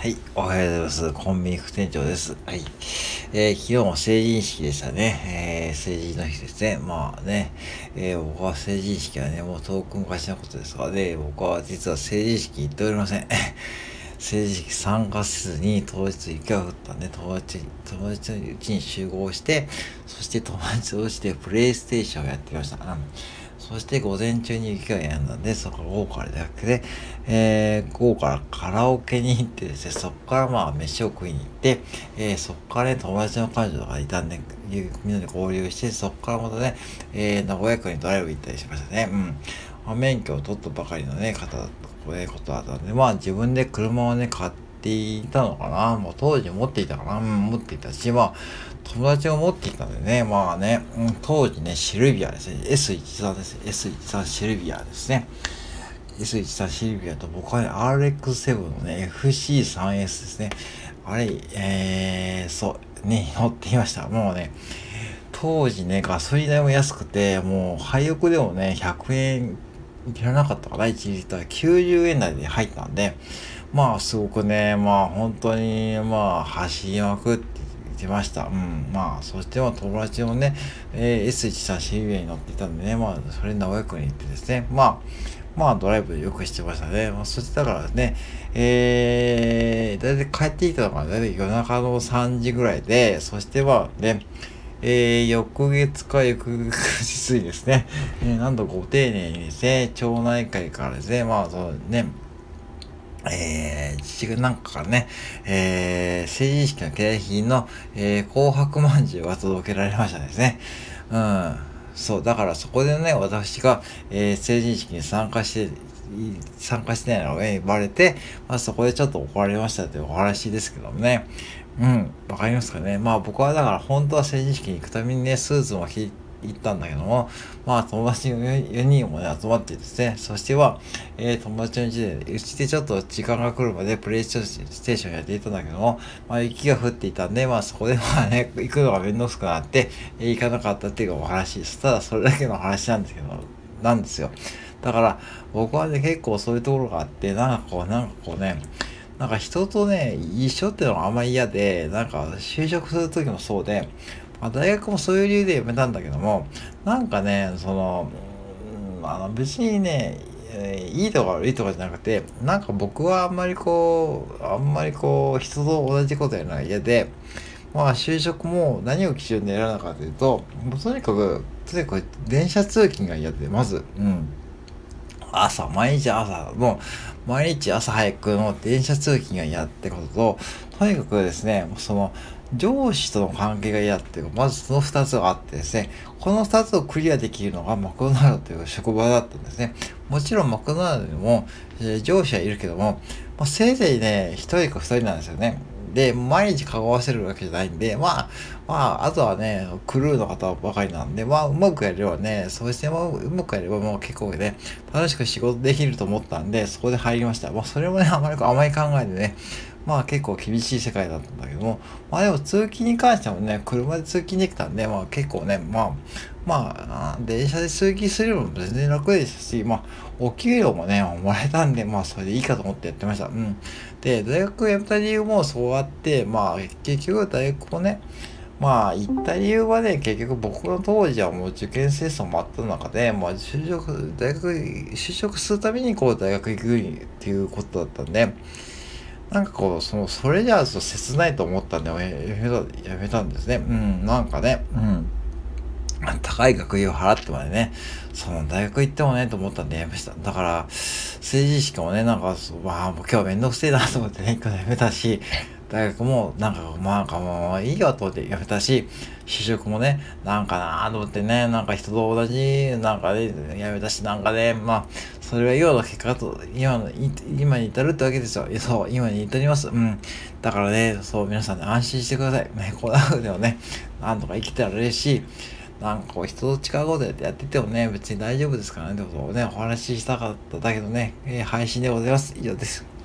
はい、おはようございます。コンビニ副店長です。はい。えー、昨日も成人式でしたね。えー、成人の日ですね。まあね、えー、僕は成人式はね、もう遠く昔のことですがね、僕は実は成人式行っておりません。成人式参加せずに当日雪が降ったんで、友達、友達のうちに集合して、そして友達同士でプレイステーションをやってきました。うんそして午前中に雪が止んだんで、そこから午後から出かけて、えー、午後からカラオケに行ってですね、そこからまあ飯を食いに行って、えー、そこからね、友達の彼女がいたんで、みんなで合流して、そこからまたね、えー、名古屋区にドライブ行ったりしましたね。うん。まあ、免許を取ったばかりのね、方だったこういうことだったんで、まあ自分で車をね、買っていたのかな。もう当時持っていたかな。うん、持っていたし、まあ、友達を持ってきたんでね、まあね、当時ね、シルビアですね、S13 です。S13 シルビアですね。S13 シルビアと僕はね、RX7 のね、FC3S ですね。あれ、えー、そう、ね、乗っていました。もうね、当時ね、ガソリン代も安くて、もう、廃屋でもね、100円いらなかったかな、1リッター90円台で入ったんで、まあ、すごくね、まあ、本当に、まあ、走りまくっててました。うん。まあ、そしてまあ友達もね、えー、S13 シルビアに乗っていたんでね、まあ、それ名古屋区に行ってですね、まあ、まあ、ドライブよくしてましたね。まあ、そしてだからね、えー、だいたい帰ってきたのがだいたい夜中の3時ぐらいで、そしてまあね、えー、翌月か翌日にですね、えー、なんとご丁寧にですね、町内会からですね、まあ、そのね、えー、父なんかからね、えー、成人式の景品の、えー、紅白まんじゅうが届けられましたですね。うん。そう、だからそこでね、私が、えー、成人式に参加して、参加してないのが言われて、まあそこでちょっと怒られましたというお話ですけどもね。うん、わかりますかね。まあ僕はだから本当は成人式に行くためにね、スーツも着行ったんだけども、まあ友達の4人もね、集まってですね、そしては、えー、友達の家で、うちでちょっと時間が来るまでプレイステーションやっていたんだけども、まあ雪が降っていたんで、まあそこでまあね、行くのがめんどくさくなって、えー、行かなかったっていうお話です。ただそれだけの話なんですけど、なんですよ。だから僕はね、結構そういうところがあって、なんかこう、なんかこうね、なんか人とね、一緒っていうのがあんまり嫌で、なんか就職する時もそうで、まあ、大学もそういう理由で辞めたんだけども、なんかね、その、あの別にね、いいとか悪いとかじゃなくて、なんか僕はあんまりこう、あんまりこう、人と同じことやるのが嫌で、まあ就職も何を基準で選らなかというと、もうとにかく、とにかく電車通勤が嫌で、まず、うん。朝、毎日朝、もう、毎日朝早くの電車通勤が嫌ってことと、とにかくですね、その、上司との関係が嫌っていう、まずその二つがあってですね、この二つをクリアできるのがマクドナルドという職場だったんですね。もちろんマクドナルドにも、えー、上司はいるけども、まあ、せいぜいね、一人か二人なんですよね。で、毎日顔合わせるわけじゃないんで、まあ、まあ、あとはね、クルーの方ばかりなんで、まあ、うまくやればね、そうしてもうまくやればもう結構ね、楽しく仕事できると思ったんで、そこで入りました。まあ、それもね、あまり甘い考えでね、まあ結構厳しい世界だったんだけども、まあでも通勤に関してもね、車で通勤できたんで、まあ結構ね、まあ、まあ、電車で通勤するのも全然楽でしたし、まあ、お給料もね、もらえたんで、まあそれでいいかと思ってやってました。うん。で、大学辞めた理由もそうあって、まあ結局大学をね、まあ行った理由はね、結局僕の当時はもう受験戦争もあった中で、まあ就職、大学、就職するためにこう大学行くっていうことだったんで、なんかこう、その、それじゃあ切ないと思ったんで、やめた、やめたんですね。うん、なんかね、うん。高い学費を払ってまでね、その大学行ってもね、と思ったんでやめました。だから、政治式もね、なんか、まあ、もう今日めんどくせえなと思ってね、やめたし、大学もなんか、まあ、もういいよと思ってやめたし、就職もね、なんかなと思ってね、なんか人と同じ、なんかで、ね、やめたし、なんかね、まあ、それは要の結果と、今の、今に至るってわけですよ。そう、今に至ります。うん。だからね、そう、皆さんね、安心してください。ね、こんな風でもね、なんとか生きてられるし、なんかこう人と違うことやってやっててもね、別に大丈夫ですからね、ってことをね、お話ししたかっただけどね、えー、配信でございます。以上です。